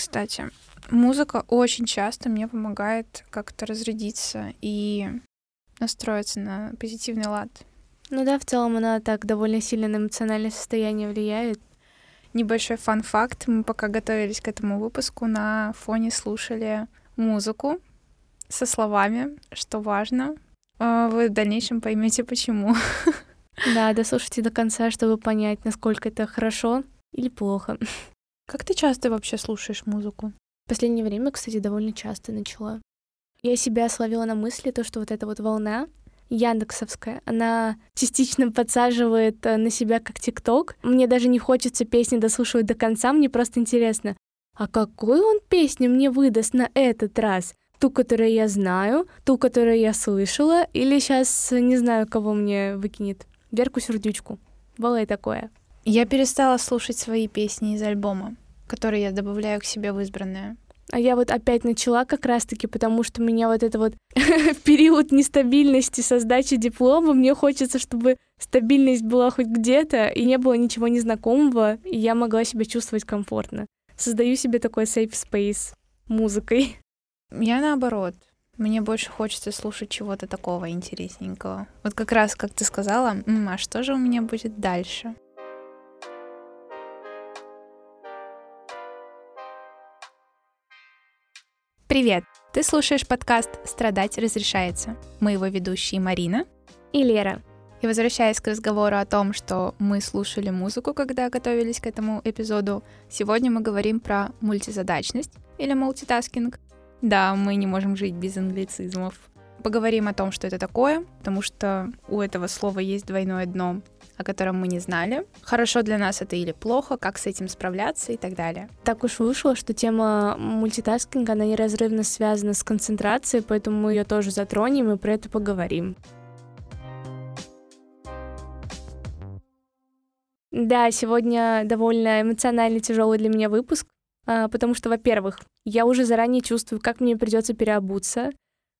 кстати. Музыка очень часто мне помогает как-то разрядиться и настроиться на позитивный лад. Ну да, в целом она так довольно сильно на эмоциональное состояние влияет. Небольшой фан-факт. Мы пока готовились к этому выпуску, на фоне слушали музыку со словами, что важно. А вы в дальнейшем поймете, почему. Да, дослушайте до конца, чтобы понять, насколько это хорошо или плохо. Как ты часто вообще слушаешь музыку? В последнее время, кстати, довольно часто начала. Я себя словила на мысли, то, что вот эта вот волна Яндексовская, она частично подсаживает э, на себя как ТикТок. Мне даже не хочется песни дослушивать до конца, мне просто интересно, а какую он песню мне выдаст на этот раз? Ту, которую я знаю, ту, которую я слышала, или сейчас не знаю, кого мне выкинет. Верку Сердючку. Было и такое. Я перестала слушать свои песни из альбома, которые я добавляю к себе в избранное. А я вот опять начала как раз-таки, потому что у меня вот это вот период нестабильности со сдачи диплома, мне хочется, чтобы стабильность была хоть где-то, и не было ничего незнакомого, и я могла себя чувствовать комфортно. Создаю себе такой safe space музыкой. Я наоборот. Мне больше хочется слушать чего-то такого интересненького. Вот как раз, как ты сказала, а что же у меня будет дальше? Привет! Ты слушаешь подкаст «Страдать разрешается». Мы его ведущие Марина и Лера. И возвращаясь к разговору о том, что мы слушали музыку, когда готовились к этому эпизоду, сегодня мы говорим про мультизадачность или мультитаскинг. Да, мы не можем жить без англицизмов. Поговорим о том, что это такое, потому что у этого слова есть двойное дно о котором мы не знали. Хорошо для нас это или плохо, как с этим справляться и так далее. Так уж вышло, что тема мультитаскинга, она неразрывно связана с концентрацией, поэтому мы ее тоже затронем и про это поговорим. Да, сегодня довольно эмоционально тяжелый для меня выпуск, а, потому что, во-первых, я уже заранее чувствую, как мне придется переобуться.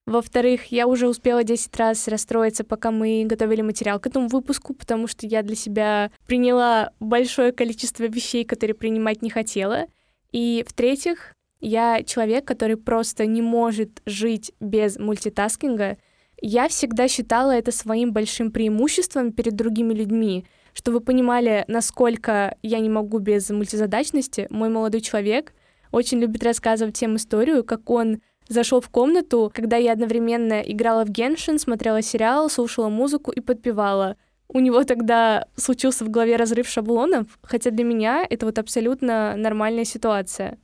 Во-вторых, я уже успела 10 раз расстроиться, пока мы готовили материал к этому выпуску, потому что я для себя приняла большое количество вещей, которые принимать не хотела. И в-третьих, я человек, который просто не может жить без мультитаскинга. Я всегда считала это своим большим преимуществом перед другими людьми. Чтобы вы понимали, насколько я не могу без мультизадачности, мой молодой человек очень любит рассказывать всем историю, как он зашел в комнату, когда я одновременно играла в Геншин, смотрела сериал, слушала музыку и подпевала. У него тогда случился в голове разрыв шаблонов, хотя для меня это вот абсолютно нормальная ситуация.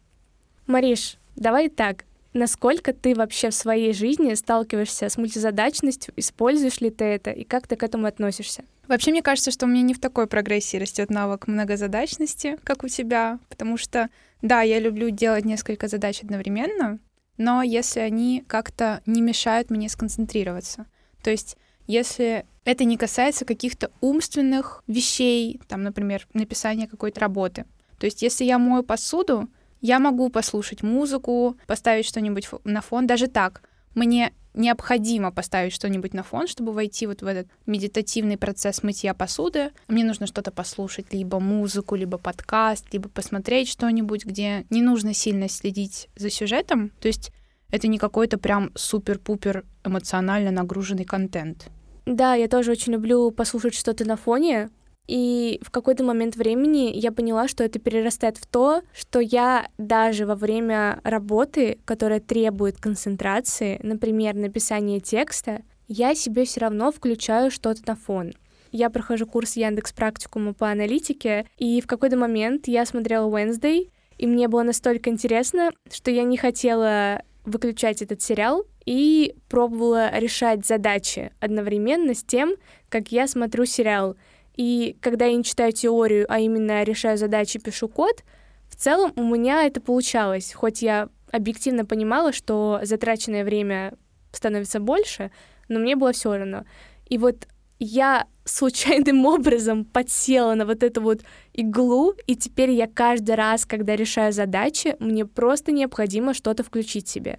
Мариш, давай так. Насколько ты вообще в своей жизни сталкиваешься с мультизадачностью, используешь ли ты это и как ты к этому относишься? Вообще, мне кажется, что у меня не в такой прогрессии растет навык многозадачности, как у тебя, потому что, да, я люблю делать несколько задач одновременно, но если они как-то не мешают мне сконцентрироваться. То есть если это не касается каких-то умственных вещей, там, например, написания какой-то работы. То есть если я мою посуду, я могу послушать музыку, поставить что-нибудь на фон, даже так. Мне необходимо поставить что-нибудь на фон, чтобы войти вот в этот медитативный процесс мытья посуды. Мне нужно что-то послушать, либо музыку, либо подкаст, либо посмотреть что-нибудь, где не нужно сильно следить за сюжетом. То есть это не какой-то прям супер-пупер эмоционально нагруженный контент. Да, я тоже очень люблю послушать что-то на фоне, и в какой-то момент времени я поняла, что это перерастает в то, что я даже во время работы, которая требует концентрации, например, написания текста, я себе все равно включаю что-то на фон. Я прохожу курс Яндекс практикума по аналитике, и в какой-то момент я смотрела Wednesday, и мне было настолько интересно, что я не хотела выключать этот сериал и пробовала решать задачи одновременно с тем, как я смотрю сериал. И когда я не читаю теорию, а именно решаю задачи, пишу код, в целом у меня это получалось, хоть я объективно понимала, что затраченное время становится больше, но мне было все равно. И вот я случайным образом подсела на вот эту вот иглу, и теперь я каждый раз, когда решаю задачи, мне просто необходимо что-то включить себе.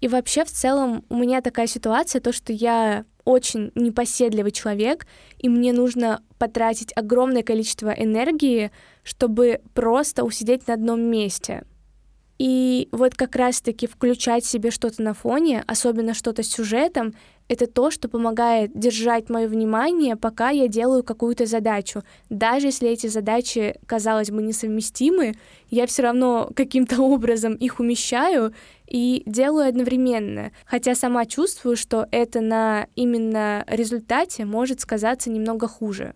И вообще в целом у меня такая ситуация, то, что я очень непоседливый человек, и мне нужно потратить огромное количество энергии, чтобы просто усидеть на одном месте. И вот как раз-таки включать себе что-то на фоне, особенно что-то с сюжетом, это то, что помогает держать мое внимание, пока я делаю какую-то задачу. Даже если эти задачи, казалось бы, несовместимы, я все равно каким-то образом их умещаю и делаю одновременно. Хотя сама чувствую, что это на именно результате может сказаться немного хуже.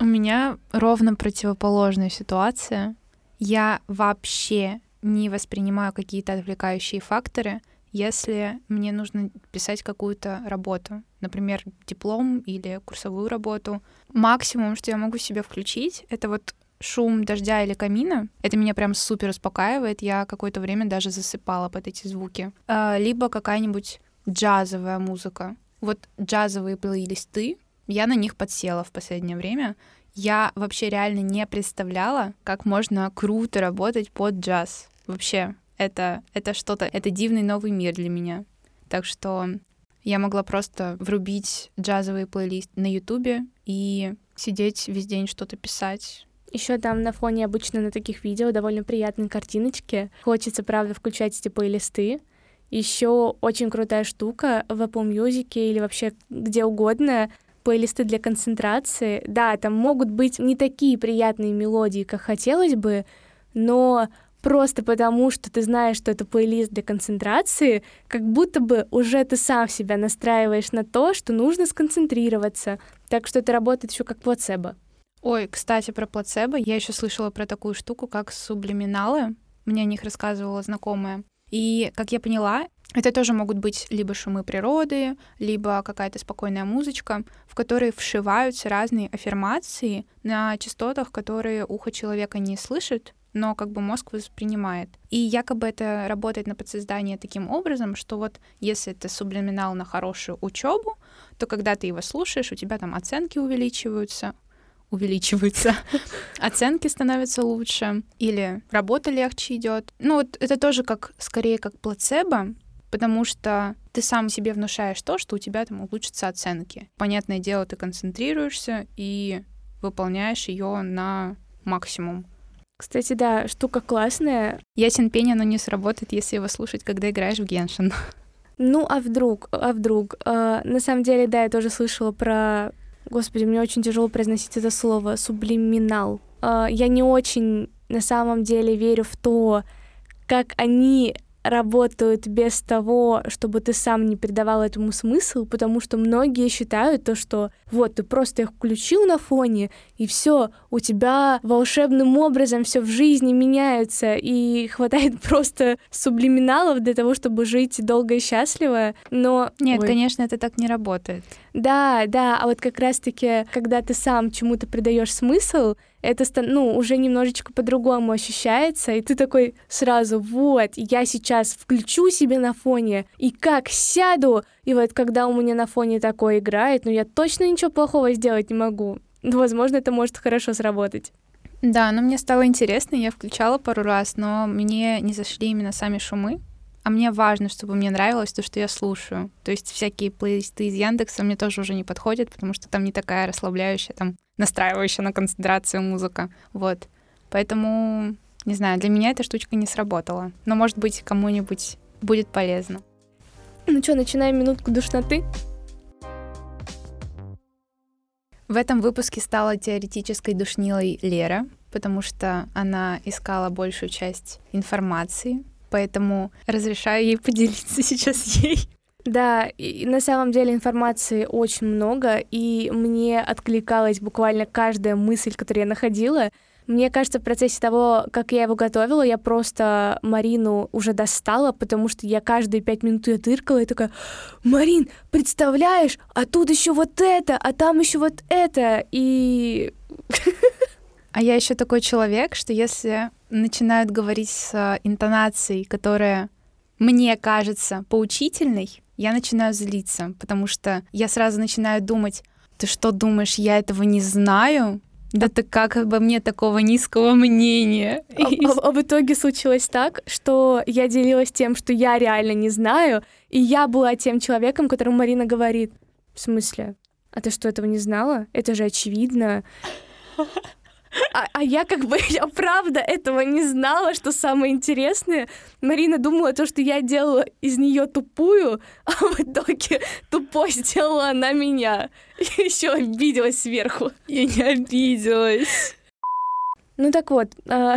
У меня ровно противоположная ситуация. Я вообще не воспринимаю какие-то отвлекающие факторы, если мне нужно писать какую-то работу, например, диплом или курсовую работу. Максимум, что я могу себе включить, это вот шум дождя или камина. Это меня прям супер успокаивает. Я какое-то время даже засыпала под эти звуки. А, либо какая-нибудь джазовая музыка. Вот джазовые плейлисты, я на них подсела в последнее время. Я вообще реально не представляла, как можно круто работать под джаз. Вообще, это, это что-то, это дивный новый мир для меня. Так что я могла просто врубить джазовый плейлист на Ютубе и сидеть весь день что-то писать. Еще там на фоне обычно на таких видео довольно приятные картиночки. Хочется, правда, включать эти плейлисты. Еще очень крутая штука в Apple Music или вообще где угодно плейлисты для концентрации. Да, там могут быть не такие приятные мелодии, как хотелось бы, но просто потому, что ты знаешь, что это плейлист для концентрации, как будто бы уже ты сам себя настраиваешь на то, что нужно сконцентрироваться. Так что это работает еще как плацебо. Ой, кстати, про плацебо. Я еще слышала про такую штуку, как сублиминалы. Мне о них рассказывала знакомая. И, как я поняла, это тоже могут быть либо шумы природы, либо какая-то спокойная музычка, в которые вшиваются разные аффирмации на частотах, которые ухо человека не слышит, но как бы мозг воспринимает. И якобы это работает на подсознание таким образом, что вот если это сублиминал на хорошую учебу, то когда ты его слушаешь, у тебя там оценки увеличиваются, увеличиваются, оценки становятся лучше, или работа легче идет. Ну вот это тоже как скорее как плацебо, потому что ты сам себе внушаешь то, что у тебя там улучшатся оценки. Понятное дело, ты концентрируешься и выполняешь ее на максимум. Кстати, да, штука классная. Ясен пень, оно не сработает, если его слушать, когда играешь в Геншин. Ну, а вдруг, а вдруг? А, на самом деле, да, я тоже слышала про... Господи, мне очень тяжело произносить это слово, сублиминал. А, я не очень на самом деле верю в то, как они работают без того, чтобы ты сам не придавал этому смысл, потому что многие считают то, что вот ты просто их включил на фоне, и все, у тебя волшебным образом все в жизни меняется, и хватает просто сублиминалов для того, чтобы жить долго и счастливо. Но нет, Ой. конечно, это так не работает. Да, да, а вот как раз-таки, когда ты сам чему-то придаешь смысл, это ну, уже немножечко по-другому ощущается, и ты такой сразу, вот, я сейчас включу себе на фоне, и как сяду, и вот когда у меня на фоне такое играет, ну я точно ничего плохого сделать не могу. Ну, возможно, это может хорошо сработать. Да, но мне стало интересно, я включала пару раз, но мне не зашли именно сами шумы, а мне важно, чтобы мне нравилось то, что я слушаю. То есть всякие плейлисты из Яндекса мне тоже уже не подходят, потому что там не такая расслабляющая, там настраивающая на концентрацию музыка. Вот. Поэтому, не знаю, для меня эта штучка не сработала. Но, может быть, кому-нибудь будет полезно. Ну что, начинаем минутку душноты? В этом выпуске стала теоретической душнилой Лера, потому что она искала большую часть информации поэтому разрешаю ей поделиться сейчас ей. Да, и на самом деле информации очень много, и мне откликалась буквально каждая мысль, которую я находила. Мне кажется, в процессе того, как я его готовила, я просто Марину уже достала, потому что я каждые пять минут ее тыркала и такая, Марин, представляешь, а тут еще вот это, а там еще вот это, и А я еще такой человек, что если начинают говорить с э, интонацией, которая мне кажется поучительной, я начинаю злиться, потому что я сразу начинаю думать, ты что думаешь, я этого не знаю? Да ты как обо мне такого низкого мнения? А, а, а в итоге случилось так, что я делилась тем, что я реально не знаю, и я была тем человеком, которому Марина говорит, в смысле? А ты что, этого не знала? Это же очевидно. А, а я как бы, я правда этого не знала, что самое интересное. Марина думала то, что я делала из нее тупую, а в итоге тупой сделала она меня. И еще обиделась сверху. Я не обиделась. Ну так вот, а,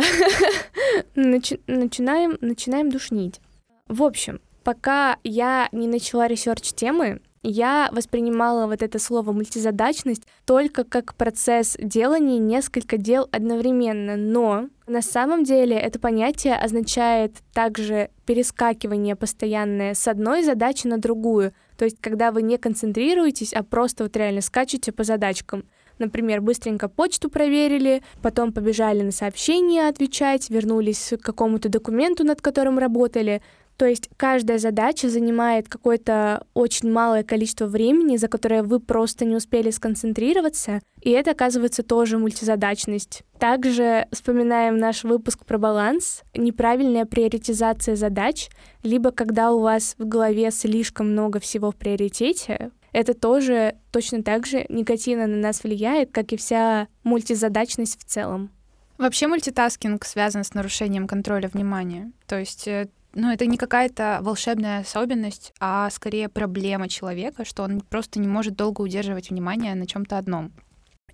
начинаем, начинаем душнить. В общем, пока я не начала research темы, я воспринимала вот это слово мультизадачность только как процесс делания несколько дел одновременно, но на самом деле это понятие означает также перескакивание постоянное с одной задачи на другую, то есть когда вы не концентрируетесь, а просто вот реально скачете по задачкам. Например, быстренько почту проверили, потом побежали на сообщения отвечать, вернулись к какому-то документу, над которым работали, то есть каждая задача занимает какое-то очень малое количество времени, за которое вы просто не успели сконцентрироваться, и это оказывается тоже мультизадачность. Также вспоминаем наш выпуск про баланс, неправильная приоритизация задач, либо когда у вас в голове слишком много всего в приоритете, это тоже точно так же негативно на нас влияет, как и вся мультизадачность в целом. Вообще мультитаскинг связан с нарушением контроля внимания. То есть э, ну, это не какая-то волшебная особенность, а скорее проблема человека, что он просто не может долго удерживать внимание на чем-то одном.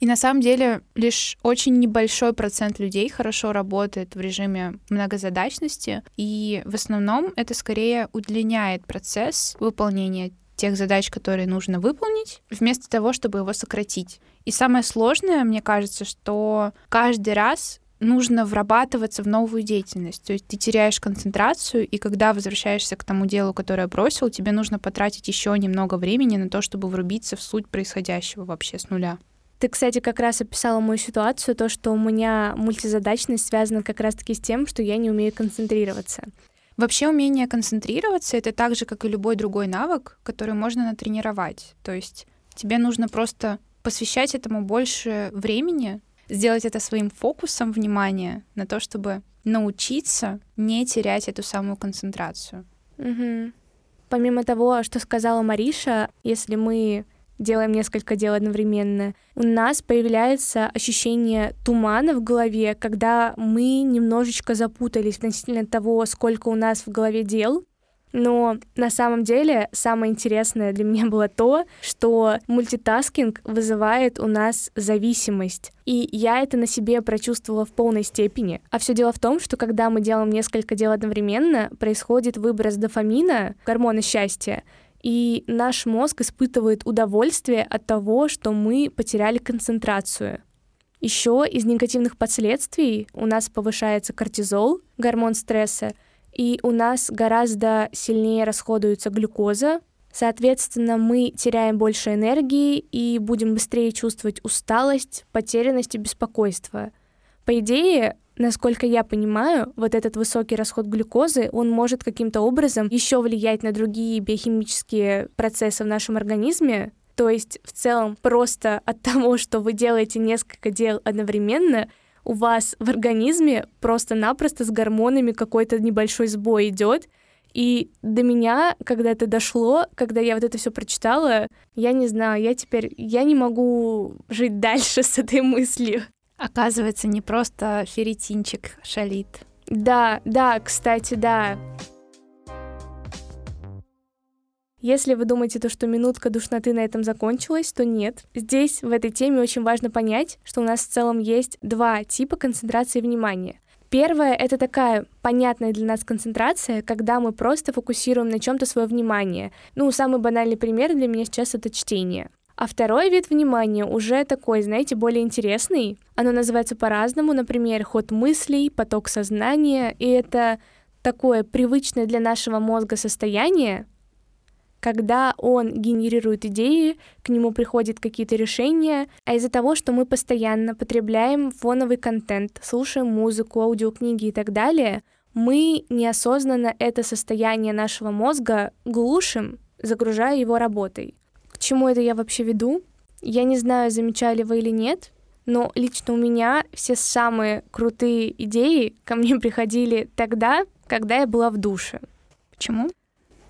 И на самом деле лишь очень небольшой процент людей хорошо работает в режиме многозадачности, и в основном это скорее удлиняет процесс выполнения тех задач, которые нужно выполнить, вместо того, чтобы его сократить. И самое сложное, мне кажется, что каждый раз нужно врабатываться в новую деятельность. То есть ты теряешь концентрацию, и когда возвращаешься к тому делу, которое бросил, тебе нужно потратить еще немного времени на то, чтобы врубиться в суть происходящего вообще с нуля. Ты, кстати, как раз описала мою ситуацию, то, что у меня мультизадачность связана как раз-таки с тем, что я не умею концентрироваться. Вообще умение концентрироваться — это так же, как и любой другой навык, который можно натренировать. То есть тебе нужно просто посвящать этому больше времени, сделать это своим фокусом внимания на то, чтобы научиться не терять эту самую концентрацию. Угу. Помимо того, что сказала Мариша, если мы делаем несколько дел одновременно, у нас появляется ощущение тумана в голове, когда мы немножечко запутались относительно того, сколько у нас в голове дел, но на самом деле самое интересное для меня было то, что мультитаскинг вызывает у нас зависимость. И я это на себе прочувствовала в полной степени. А все дело в том, что когда мы делаем несколько дел одновременно, происходит выброс дофамина, гормона счастья, и наш мозг испытывает удовольствие от того, что мы потеряли концентрацию. Еще из негативных последствий у нас повышается кортизол, гормон стресса, и у нас гораздо сильнее расходуется глюкоза. Соответственно, мы теряем больше энергии и будем быстрее чувствовать усталость, потерянность и беспокойство. По идее, насколько я понимаю, вот этот высокий расход глюкозы, он может каким-то образом еще влиять на другие биохимические процессы в нашем организме, то есть в целом просто от того, что вы делаете несколько дел одновременно, у вас в организме просто-напросто с гормонами какой-то небольшой сбой идет. И до меня, когда это дошло, когда я вот это все прочитала, я не знаю, я теперь, я не могу жить дальше с этой мыслью. Оказывается, не просто ферритинчик шалит. Да, да, кстати, да. Если вы думаете, то, что минутка душноты на этом закончилась, то нет. Здесь, в этой теме, очень важно понять, что у нас в целом есть два типа концентрации внимания. Первое — это такая понятная для нас концентрация, когда мы просто фокусируем на чем то свое внимание. Ну, самый банальный пример для меня сейчас — это чтение. А второй вид внимания уже такой, знаете, более интересный. Оно называется по-разному, например, ход мыслей, поток сознания, и это такое привычное для нашего мозга состояние, когда он генерирует идеи, к нему приходят какие-то решения, а из-за того, что мы постоянно потребляем фоновый контент, слушаем музыку, аудиокниги и так далее, мы неосознанно это состояние нашего мозга глушим, загружая его работой. К чему это я вообще веду? Я не знаю, замечали вы или нет, но лично у меня все самые крутые идеи ко мне приходили тогда, когда я была в душе. Почему?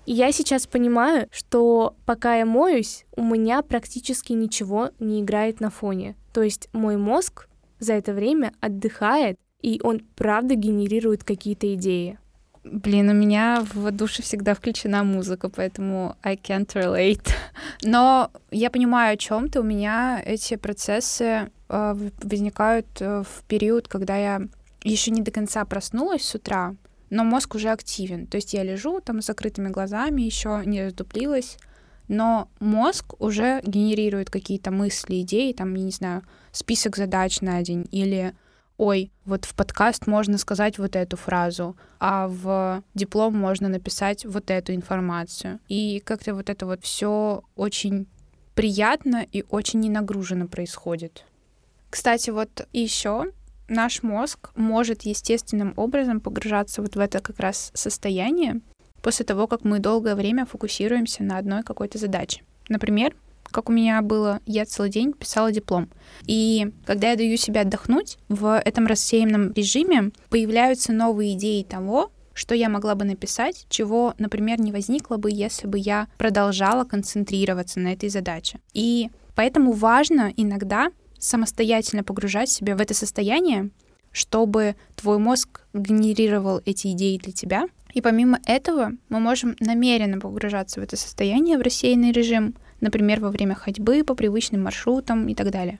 И я сейчас понимаю, что пока я моюсь, у меня практически ничего не играет на фоне. То есть мой мозг за это время отдыхает, и он правда генерирует какие-то идеи. Блин, у меня в душе всегда включена музыка, поэтому I can't relate. Но я понимаю, о чем ты. У меня эти процессы э, возникают э, в период, когда я еще не до конца проснулась с утра, но мозг уже активен. То есть я лежу там с закрытыми глазами, еще не раздуплилась, но мозг уже генерирует какие-то мысли, идеи, там, я не знаю, список задач на день или ой, вот в подкаст можно сказать вот эту фразу, а в диплом можно написать вот эту информацию. И как-то вот это вот все очень приятно и очень ненагруженно происходит. Кстати, вот еще наш мозг может естественным образом погружаться вот в это как раз состояние после того, как мы долгое время фокусируемся на одной какой-то задаче. Например, как у меня было, я целый день писала диплом. И когда я даю себе отдохнуть, в этом рассеянном режиме появляются новые идеи того, что я могла бы написать, чего, например, не возникло бы, если бы я продолжала концентрироваться на этой задаче. И поэтому важно иногда самостоятельно погружать себя в это состояние, чтобы твой мозг генерировал эти идеи для тебя. И помимо этого мы можем намеренно погружаться в это состояние, в рассеянный режим, например, во время ходьбы по привычным маршрутам и так далее.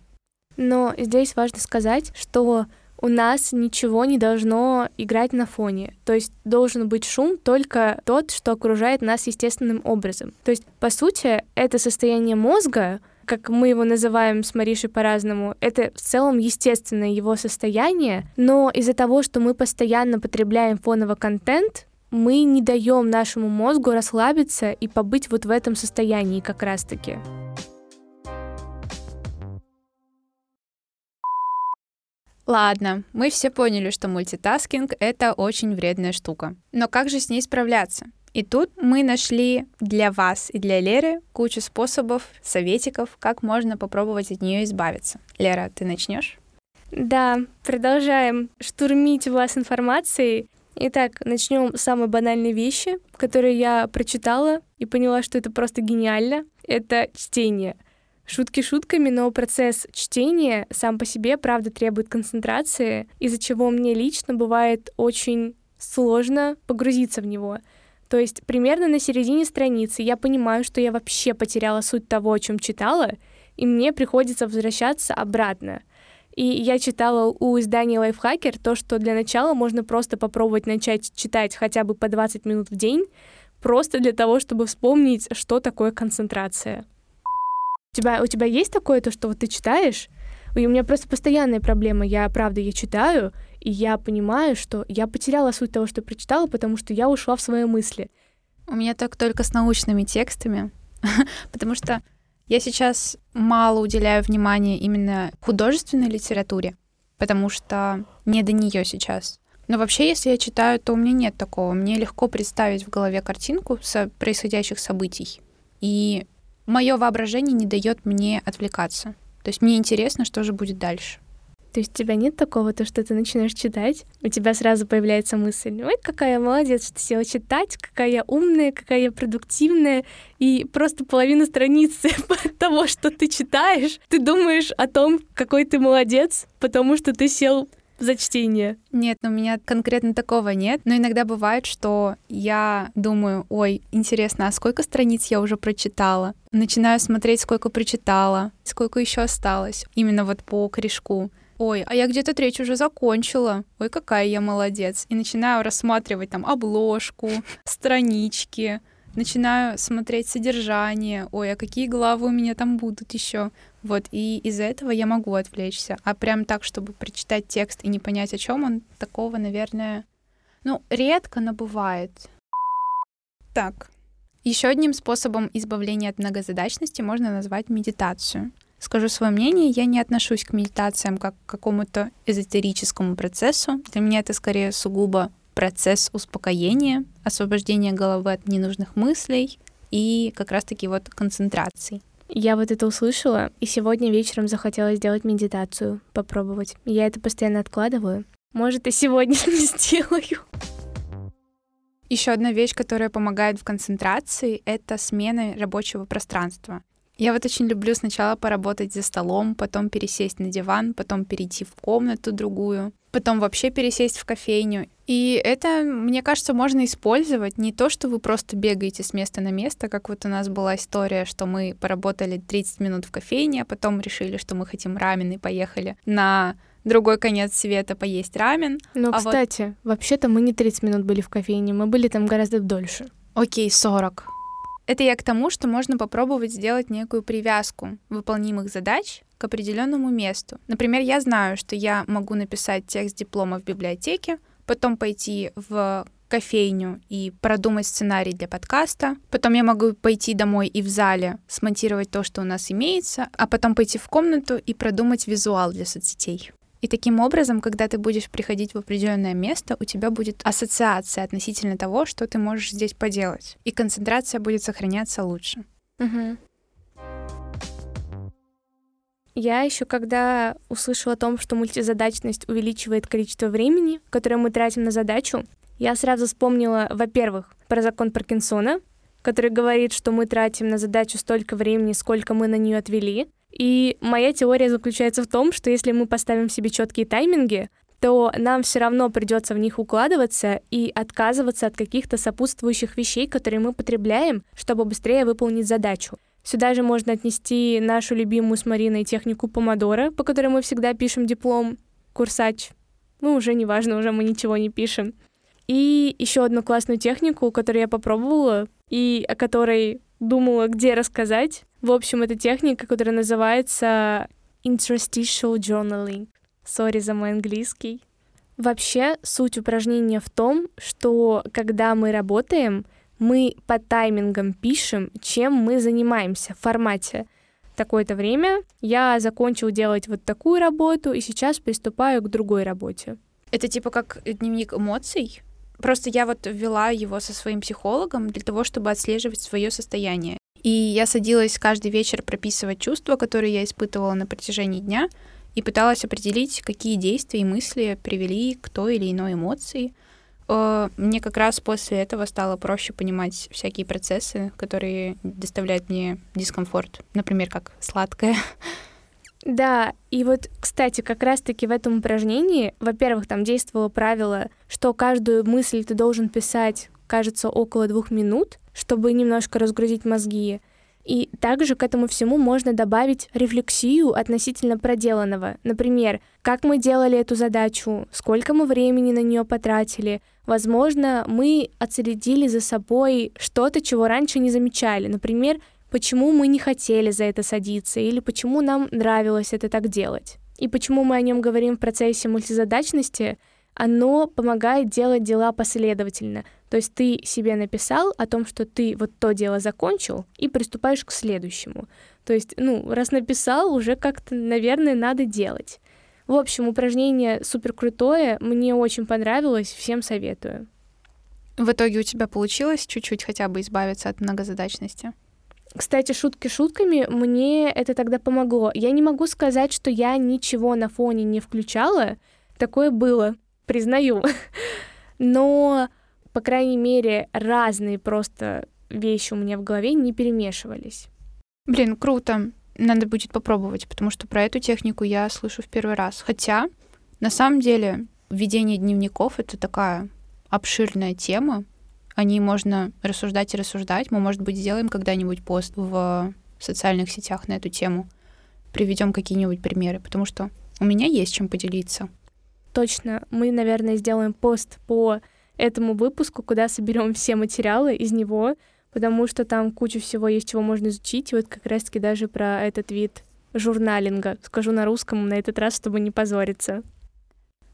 Но здесь важно сказать, что у нас ничего не должно играть на фоне. То есть должен быть шум только тот, что окружает нас естественным образом. То есть, по сути, это состояние мозга, как мы его называем с Маришей по-разному, это в целом естественное его состояние, но из-за того, что мы постоянно потребляем фоновый контент, мы не даем нашему мозгу расслабиться и побыть вот в этом состоянии как раз-таки. Ладно, мы все поняли, что мультитаскинг — это очень вредная штука. Но как же с ней справляться? И тут мы нашли для вас и для Леры кучу способов, советиков, как можно попробовать от нее избавиться. Лера, ты начнешь? Да, продолжаем штурмить вас информацией. Итак, начнем с самой банальной вещи, которую я прочитала и поняла, что это просто гениально. Это чтение. Шутки шутками, но процесс чтения сам по себе, правда, требует концентрации, из-за чего мне лично бывает очень сложно погрузиться в него. То есть примерно на середине страницы я понимаю, что я вообще потеряла суть того, о чем читала, и мне приходится возвращаться обратно — и я читала у издания Lifehacker то, что для начала можно просто попробовать начать читать хотя бы по 20 минут в день, просто для того, чтобы вспомнить, что такое концентрация. У тебя, у тебя есть такое, то, что вот ты читаешь, и у меня просто постоянная проблема. Я, правда, я читаю, и я понимаю, что я потеряла суть того, что прочитала, потому что я ушла в свои мысли. У меня так только с научными текстами, потому что я сейчас мало уделяю внимания именно художественной литературе, потому что не до нее сейчас. Но вообще, если я читаю, то у меня нет такого. Мне легко представить в голове картинку со происходящих событий. И мое воображение не дает мне отвлекаться. То есть мне интересно, что же будет дальше. То есть у тебя нет такого, то, что ты начинаешь читать, у тебя сразу появляется мысль, ой, какая молодец, что села читать, какая я умная, какая я продуктивная, и просто половина страницы того, что ты читаешь, ты думаешь о том, какой ты молодец, потому что ты сел за чтение. Нет, ну, у меня конкретно такого нет. Но иногда бывает, что я думаю, ой, интересно, а сколько страниц я уже прочитала? Начинаю смотреть, сколько прочитала, сколько еще осталось. Именно вот по корешку ой, а я где-то треть уже закончила, ой, какая я молодец. И начинаю рассматривать там обложку, странички, начинаю смотреть содержание, ой, а какие главы у меня там будут еще. Вот, и из-за этого я могу отвлечься. А прям так, чтобы прочитать текст и не понять, о чем он, такого, наверное, ну, редко, но бывает. Так, еще одним способом избавления от многозадачности можно назвать медитацию. Скажу свое мнение, я не отношусь к медитациям как к какому-то эзотерическому процессу. Для меня это скорее сугубо процесс успокоения, освобождения головы от ненужных мыслей и как раз-таки вот концентрации. Я вот это услышала, и сегодня вечером захотела сделать медитацию, попробовать. Я это постоянно откладываю. Может, и сегодня не сделаю. Еще одна вещь, которая помогает в концентрации, это смена рабочего пространства. Я вот очень люблю сначала поработать за столом, потом пересесть на диван, потом перейти в комнату другую, потом вообще пересесть в кофейню. И это, мне кажется, можно использовать не то, что вы просто бегаете с места на место, как вот у нас была история, что мы поработали 30 минут в кофейне, а потом решили, что мы хотим рамен и поехали на другой конец света поесть рамен. Ну, а кстати, вот... вообще-то мы не 30 минут были в кофейне, мы были там гораздо дольше. Окей, 40. Это я к тому, что можно попробовать сделать некую привязку выполнимых задач к определенному месту. Например, я знаю, что я могу написать текст диплома в библиотеке, потом пойти в кофейню и продумать сценарий для подкаста. Потом я могу пойти домой и в зале смонтировать то, что у нас имеется, а потом пойти в комнату и продумать визуал для соцсетей. И таким образом, когда ты будешь приходить в определенное место, у тебя будет ассоциация относительно того, что ты можешь здесь поделать. И концентрация будет сохраняться лучше. Угу. Я еще когда услышала о том, что мультизадачность увеличивает количество времени, которое мы тратим на задачу, я сразу вспомнила, во-первых, про закон Паркинсона, который говорит, что мы тратим на задачу столько времени, сколько мы на нее отвели. И моя теория заключается в том, что если мы поставим себе четкие тайминги, то нам все равно придется в них укладываться и отказываться от каких-то сопутствующих вещей, которые мы потребляем, чтобы быстрее выполнить задачу. Сюда же можно отнести нашу любимую с Мариной технику помодора, по которой мы всегда пишем диплом, курсач. Ну, уже не важно, уже мы ничего не пишем. И еще одну классную технику, которую я попробовала, и о которой думала, где рассказать. В общем, это техника, которая называется interstitial journaling. Сори за мой английский. Вообще, суть упражнения в том, что когда мы работаем, мы по таймингам пишем, чем мы занимаемся в формате. Такое-то время я закончил делать вот такую работу, и сейчас приступаю к другой работе. Это типа как дневник эмоций? Просто я вот ввела его со своим психологом для того, чтобы отслеживать свое состояние. И я садилась каждый вечер прописывать чувства, которые я испытывала на протяжении дня, и пыталась определить, какие действия и мысли привели к той или иной эмоции. Э, мне как раз после этого стало проще понимать всякие процессы, которые доставляют мне дискомфорт, например, как сладкое. Да, и вот, кстати, как раз-таки в этом упражнении, во-первых, там действовало правило, что каждую мысль ты должен писать, кажется, около двух минут, чтобы немножко разгрузить мозги. И также к этому всему можно добавить рефлексию относительно проделанного. Например, как мы делали эту задачу, сколько мы времени на нее потратили. Возможно, мы отследили за собой что-то, чего раньше не замечали. Например, почему мы не хотели за это садиться или почему нам нравилось это так делать. И почему мы о нем говорим в процессе мультизадачности, оно помогает делать дела последовательно. То есть ты себе написал о том, что ты вот то дело закончил, и приступаешь к следующему. То есть, ну, раз написал, уже как-то, наверное, надо делать. В общем, упражнение супер крутое, мне очень понравилось, всем советую. В итоге у тебя получилось чуть-чуть хотя бы избавиться от многозадачности? Кстати, шутки шутками, мне это тогда помогло. Я не могу сказать, что я ничего на фоне не включала. Такое было, признаю. Но, по крайней мере, разные просто вещи у меня в голове не перемешивались. Блин, круто. Надо будет попробовать, потому что про эту технику я слышу в первый раз. Хотя, на самом деле, ведение дневников — это такая обширная тема, о ней можно рассуждать и рассуждать. Мы, может быть, сделаем когда-нибудь пост в социальных сетях на эту тему. Приведем какие-нибудь примеры, потому что у меня есть чем поделиться. Точно. Мы, наверное, сделаем пост по этому выпуску, куда соберем все материалы из него, потому что там куча всего есть, чего можно изучить. И вот как раз-таки даже про этот вид журналинга. Скажу на русском на этот раз, чтобы не позориться.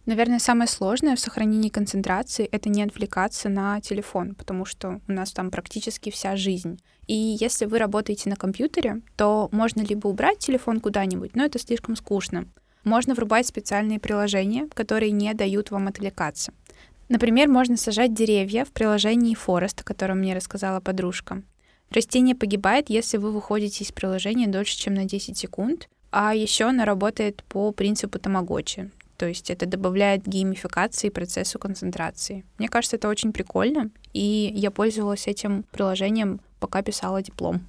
Наверное, самое сложное в сохранении концентрации — это не отвлекаться на телефон, потому что у нас там практически вся жизнь. И если вы работаете на компьютере, то можно либо убрать телефон куда-нибудь, но это слишком скучно. Можно врубать специальные приложения, которые не дают вам отвлекаться. Например, можно сажать деревья в приложении Forest, о котором мне рассказала подружка. Растение погибает, если вы выходите из приложения дольше, чем на 10 секунд, а еще оно работает по принципу тамагочи. То есть это добавляет геймификации процессу концентрации. Мне кажется, это очень прикольно, и я пользовалась этим приложением, пока писала диплом.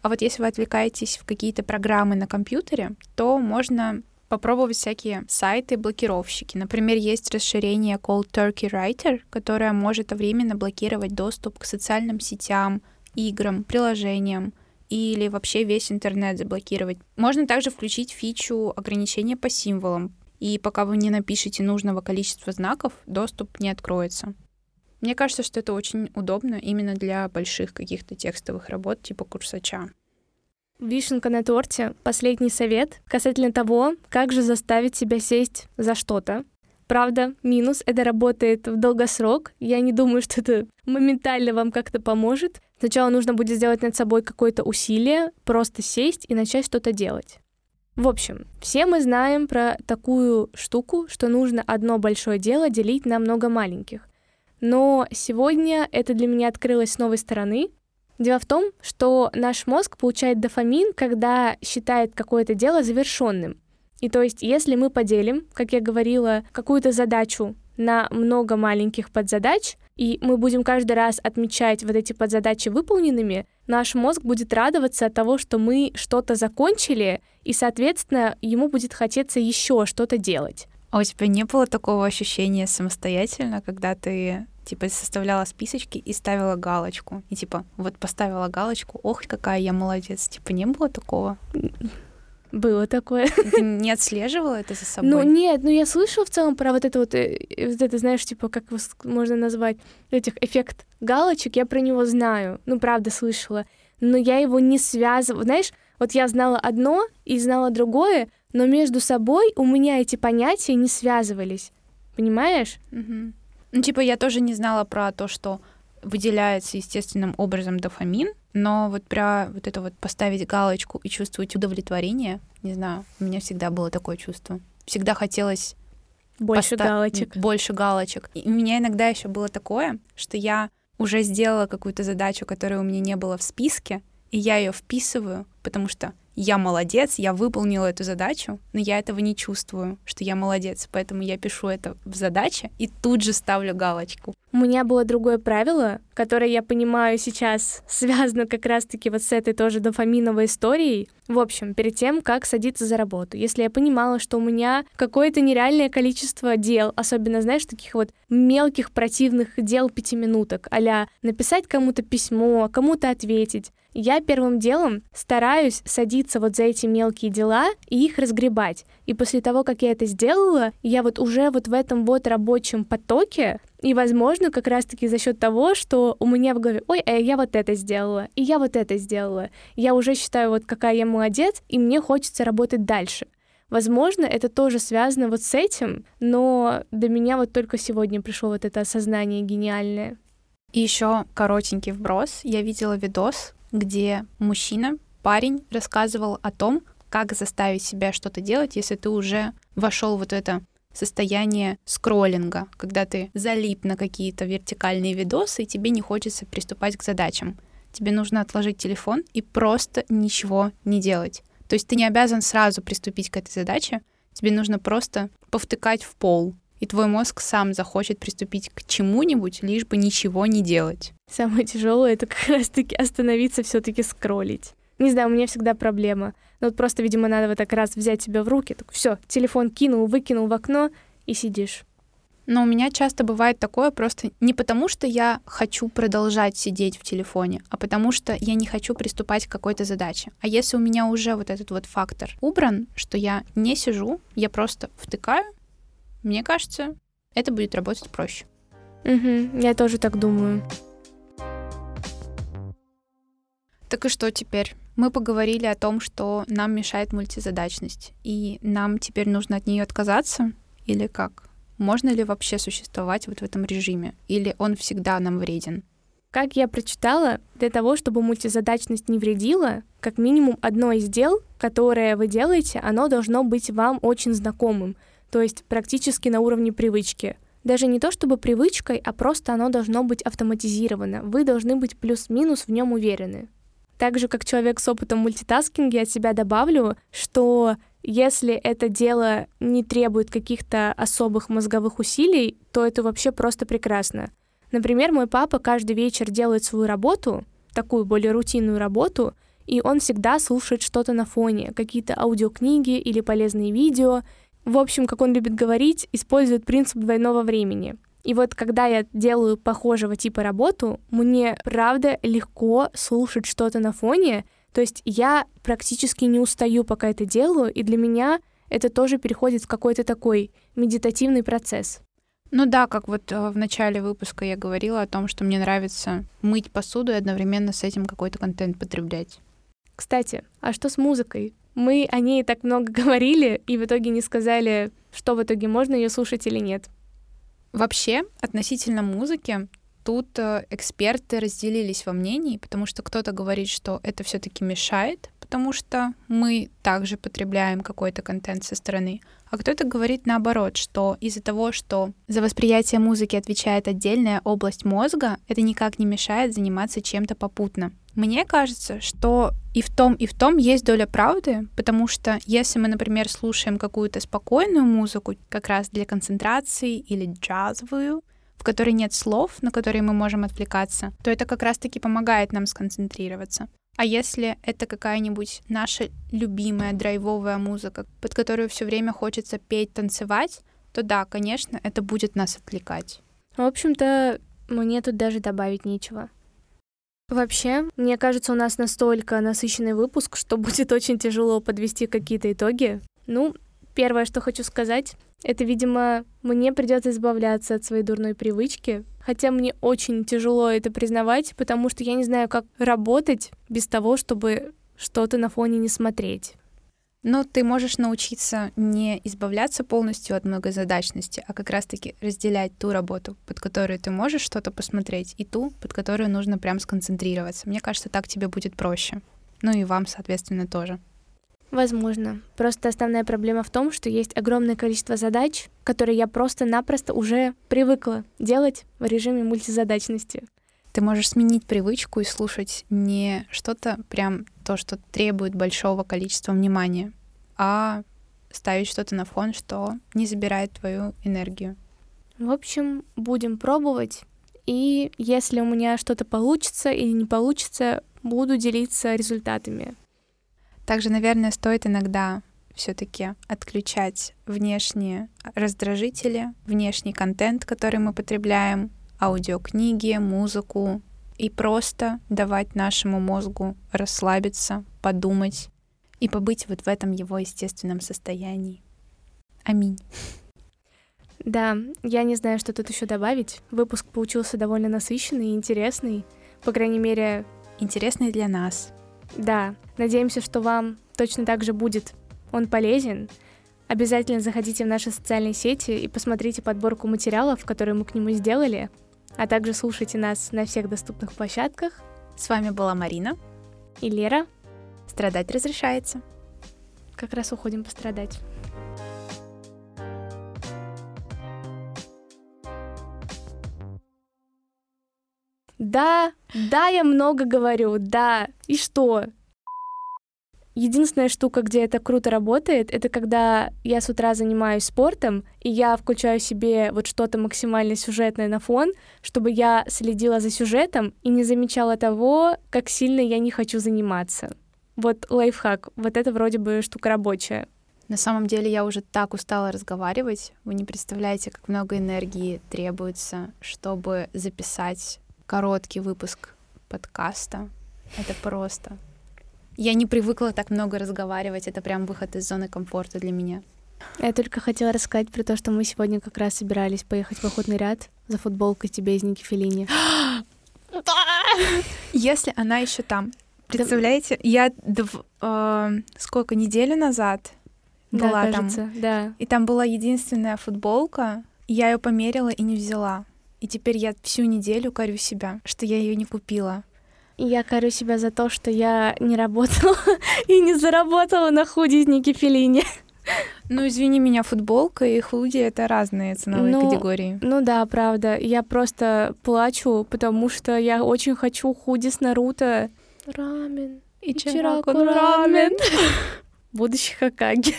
А вот если вы отвлекаетесь в какие-то программы на компьютере, то можно попробовать всякие сайты-блокировщики. Например, есть расширение Cold Turkey Writer, которое может временно блокировать доступ к социальным сетям, играм, приложениям или вообще весь интернет заблокировать. Можно также включить фичу ограничения по символам, и пока вы не напишете нужного количества знаков, доступ не откроется. Мне кажется, что это очень удобно именно для больших каких-то текстовых работ типа курсача. Вишенка на торте. Последний совет касательно того, как же заставить себя сесть за что-то. Правда, минус, это работает в долгосрок. Я не думаю, что это моментально вам как-то поможет. Сначала нужно будет сделать над собой какое-то усилие, просто сесть и начать что-то делать. В общем, все мы знаем про такую штуку, что нужно одно большое дело делить на много маленьких. Но сегодня это для меня открылось с новой стороны, Дело в том, что наш мозг получает дофамин, когда считает какое-то дело завершенным. И то есть, если мы поделим, как я говорила, какую-то задачу на много маленьких подзадач, и мы будем каждый раз отмечать вот эти подзадачи выполненными, наш мозг будет радоваться от того, что мы что-то закончили, и, соответственно, ему будет хотеться еще что-то делать. А у тебя не было такого ощущения самостоятельно, когда ты типа составляла списочки и ставила галочку. И типа вот поставила галочку, ох, какая я молодец. Типа не было такого? Было такое. Ты не отслеживала это за собой? Ну нет, ну я слышала в целом про вот это вот, э, вот это, знаешь, типа, как можно назвать, этих эффект галочек, я про него знаю. Ну, правда, слышала. Но я его не связывала. Знаешь, вот я знала одно и знала другое, но между собой у меня эти понятия не связывались. Понимаешь? Угу. Ну, типа, я тоже не знала про то, что выделяется естественным образом дофамин, но вот про вот это вот поставить галочку и чувствовать удовлетворение, не знаю, у меня всегда было такое чувство. Всегда хотелось больше поста- галочек. Больше галочек. И у меня иногда еще было такое, что я уже сделала какую-то задачу, которая у меня не было в списке, и я ее вписываю, потому что я молодец, я выполнила эту задачу, но я этого не чувствую, что я молодец, поэтому я пишу это в задаче и тут же ставлю галочку. У меня было другое правило, которое я понимаю сейчас связано как раз-таки вот с этой тоже дофаминовой историей. В общем, перед тем, как садиться за работу, если я понимала, что у меня какое-то нереальное количество дел, особенно, знаешь, таких вот мелких противных дел пятиминуток, а написать кому-то письмо, кому-то ответить, я первым делом стараюсь садиться вот за эти мелкие дела и их разгребать. И после того, как я это сделала, я вот уже вот в этом вот рабочем потоке, и, возможно, как раз-таки за счет того, что у меня в голове, ой, а я вот это сделала, и я вот это сделала, я уже считаю, вот какая я молодец, и мне хочется работать дальше. Возможно, это тоже связано вот с этим, но до меня вот только сегодня пришло вот это осознание гениальное. И еще коротенький вброс. Я видела видос, где мужчина, парень, рассказывал о том, как заставить себя что-то делать, если ты уже вошел вот в это состояние скроллинга, когда ты залип на какие-то вертикальные видосы, и тебе не хочется приступать к задачам. Тебе нужно отложить телефон и просто ничего не делать. То есть ты не обязан сразу приступить к этой задаче, тебе нужно просто повтыкать в пол, и твой мозг сам захочет приступить к чему-нибудь, лишь бы ничего не делать. Самое тяжелое это как раз-таки остановиться все-таки скроллить. Не знаю, у меня всегда проблема. Но вот просто, видимо, надо вот так раз взять себя в руки, так все, телефон кинул, выкинул в окно и сидишь. Но у меня часто бывает такое просто не потому, что я хочу продолжать сидеть в телефоне, а потому что я не хочу приступать к какой-то задаче. А если у меня уже вот этот вот фактор убран, что я не сижу, я просто втыкаю, мне кажется, это будет работать проще. Угу, я тоже так думаю. Так и что теперь? Мы поговорили о том, что нам мешает мультизадачность, и нам теперь нужно от нее отказаться, или как? Можно ли вообще существовать вот в этом режиме, или он всегда нам вреден? Как я прочитала, для того, чтобы мультизадачность не вредила, как минимум одно из дел, которое вы делаете, оно должно быть вам очень знакомым, то есть практически на уровне привычки. Даже не то чтобы привычкой, а просто оно должно быть автоматизировано. Вы должны быть плюс-минус в нем уверены. Также как человек с опытом мультитаскинга от себя добавлю, что если это дело не требует каких-то особых мозговых усилий, то это вообще просто прекрасно. Например, мой папа каждый вечер делает свою работу, такую более рутинную работу, и он всегда слушает что-то на фоне, какие-то аудиокниги или полезные видео. В общем, как он любит говорить, использует принцип двойного времени. И вот когда я делаю похожего типа работу, мне правда легко слушать что-то на фоне, то есть я практически не устаю, пока это делаю, и для меня это тоже переходит в какой-то такой медитативный процесс. Ну да, как вот э, в начале выпуска я говорила о том, что мне нравится мыть посуду и одновременно с этим какой-то контент потреблять. Кстати, а что с музыкой? Мы о ней так много говорили и в итоге не сказали, что в итоге можно ее слушать или нет. Вообще, относительно музыки, тут э, эксперты разделились во мнении, потому что кто-то говорит, что это все-таки мешает, потому что мы также потребляем какой-то контент со стороны. А кто-то говорит наоборот, что из-за того, что за восприятие музыки отвечает отдельная область мозга, это никак не мешает заниматься чем-то попутно. Мне кажется, что и в том, и в том есть доля правды, потому что если мы, например, слушаем какую-то спокойную музыку, как раз для концентрации или джазовую, в которой нет слов, на которые мы можем отвлекаться, то это как раз-таки помогает нам сконцентрироваться. А если это какая-нибудь наша любимая драйвовая музыка, под которую все время хочется петь, танцевать, то да, конечно, это будет нас отвлекать. В общем-то, мне тут даже добавить нечего. Вообще, мне кажется, у нас настолько насыщенный выпуск, что будет очень тяжело подвести какие-то итоги. Ну, первое, что хочу сказать, это, видимо, мне придется избавляться от своей дурной привычки, хотя мне очень тяжело это признавать, потому что я не знаю, как работать без того, чтобы что-то на фоне не смотреть. Но ты можешь научиться не избавляться полностью от многозадачности, а как раз-таки разделять ту работу, под которую ты можешь что-то посмотреть, и ту, под которую нужно прям сконцентрироваться. Мне кажется, так тебе будет проще. Ну и вам, соответственно, тоже. Возможно. Просто основная проблема в том, что есть огромное количество задач, которые я просто-напросто уже привыкла делать в режиме мультизадачности. Ты можешь сменить привычку и слушать не что-то прям то, что требует большого количества внимания, а ставить что-то на фон, что не забирает твою энергию. В общем, будем пробовать. И если у меня что-то получится или не получится, буду делиться результатами. Также, наверное, стоит иногда все-таки отключать внешние раздражители, внешний контент, который мы потребляем, аудиокниги, музыку, и просто давать нашему мозгу расслабиться, подумать и побыть вот в этом его естественном состоянии. Аминь. Да, я не знаю, что тут еще добавить. Выпуск получился довольно насыщенный и интересный. По крайней мере... Интересный для нас. Да, надеемся, что вам точно так же будет он полезен. Обязательно заходите в наши социальные сети и посмотрите подборку материалов, которые мы к нему сделали, а также слушайте нас на всех доступных площадках. С вами была Марина и Лера. Страдать разрешается. Как раз уходим пострадать. Да, да, я много говорю, да. И что? Единственная штука, где это круто работает, это когда я с утра занимаюсь спортом, и я включаю себе вот что-то максимально сюжетное на фон, чтобы я следила за сюжетом и не замечала того, как сильно я не хочу заниматься. Вот лайфхак, вот это вроде бы штука рабочая. На самом деле я уже так устала разговаривать. Вы не представляете, как много энергии требуется, чтобы записать короткий выпуск подкаста. Это просто. Я не привыкла так много разговаривать. Это прям выход из зоны комфорта для меня. Я только хотела рассказать про то, что мы сегодня как раз собирались поехать в охотный ряд за футболкой тебе из Ники Филини. Если она еще там. Представляете, я дв... э, сколько неделю назад была да, кажется, там, да. и там была единственная футболка, я ее померила и не взяла. И теперь я всю неделю корю себя, что я ее не купила. Я корю себя за то, что я не работала и не заработала на худи из Ники. Ну, извини меня, футболка и худи — это разные ценовые ну, категории. Ну да, правда. Я просто плачу, потому что я очень хочу худи с Наруто. Рамен. И Ичираку рамен. Будущий Хакаги.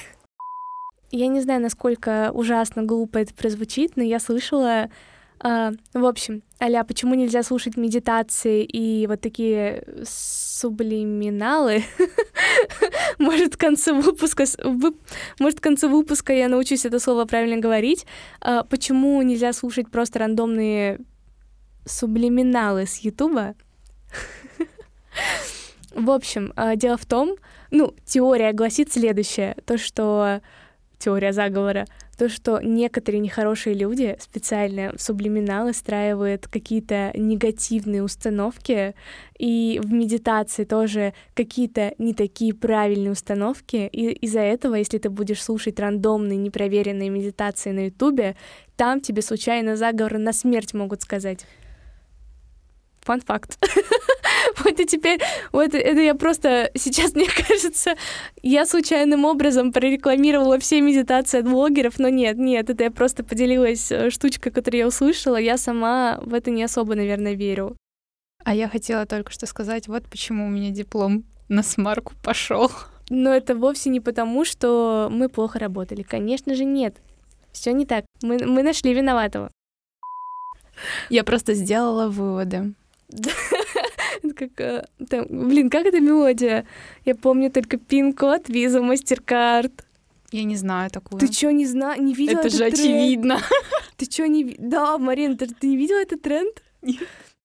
Я не знаю, насколько ужасно глупо это прозвучит, но я слышала А, в общем, Аля, почему нельзя слушать медитации и вот такие сублиминалы? Может, к концу выпуска, может, к концу выпуска я научусь это слово правильно говорить. А, почему нельзя слушать просто рандомные сублиминалы с Ютуба? В общем, а, дело в том, ну, теория гласит следующее, то, что теория заговора, то, что некоторые нехорошие люди специально в сублиминалы устраивают какие-то негативные установки, и в медитации тоже какие-то не такие правильные установки, и из-за этого, если ты будешь слушать рандомные, непроверенные медитации на Ютубе, там тебе случайно заговор на смерть могут сказать. Фан-факт. Вот и теперь, вот это я просто, сейчас, мне кажется, я случайным образом прорекламировала все медитации от блогеров, но нет, нет, это я просто поделилась э, штучкой, которую я услышала, я сама в это не особо, наверное, верю. А я хотела только что сказать, вот почему у меня диплом на смарку пошел. Но это вовсе не потому, что мы плохо работали. Конечно же, нет. Все не так. Мы, мы нашли виноватого. Я просто сделала выводы. как... Э, там, блин, как эта мелодия? Я помню только пин-код, виза, мастер-карт. Я не знаю такую. Ты что, не знаю, не видела Это же тренд? очевидно. Ты что, не... Да, Марин, ты, ты не видела этот тренд? Нет.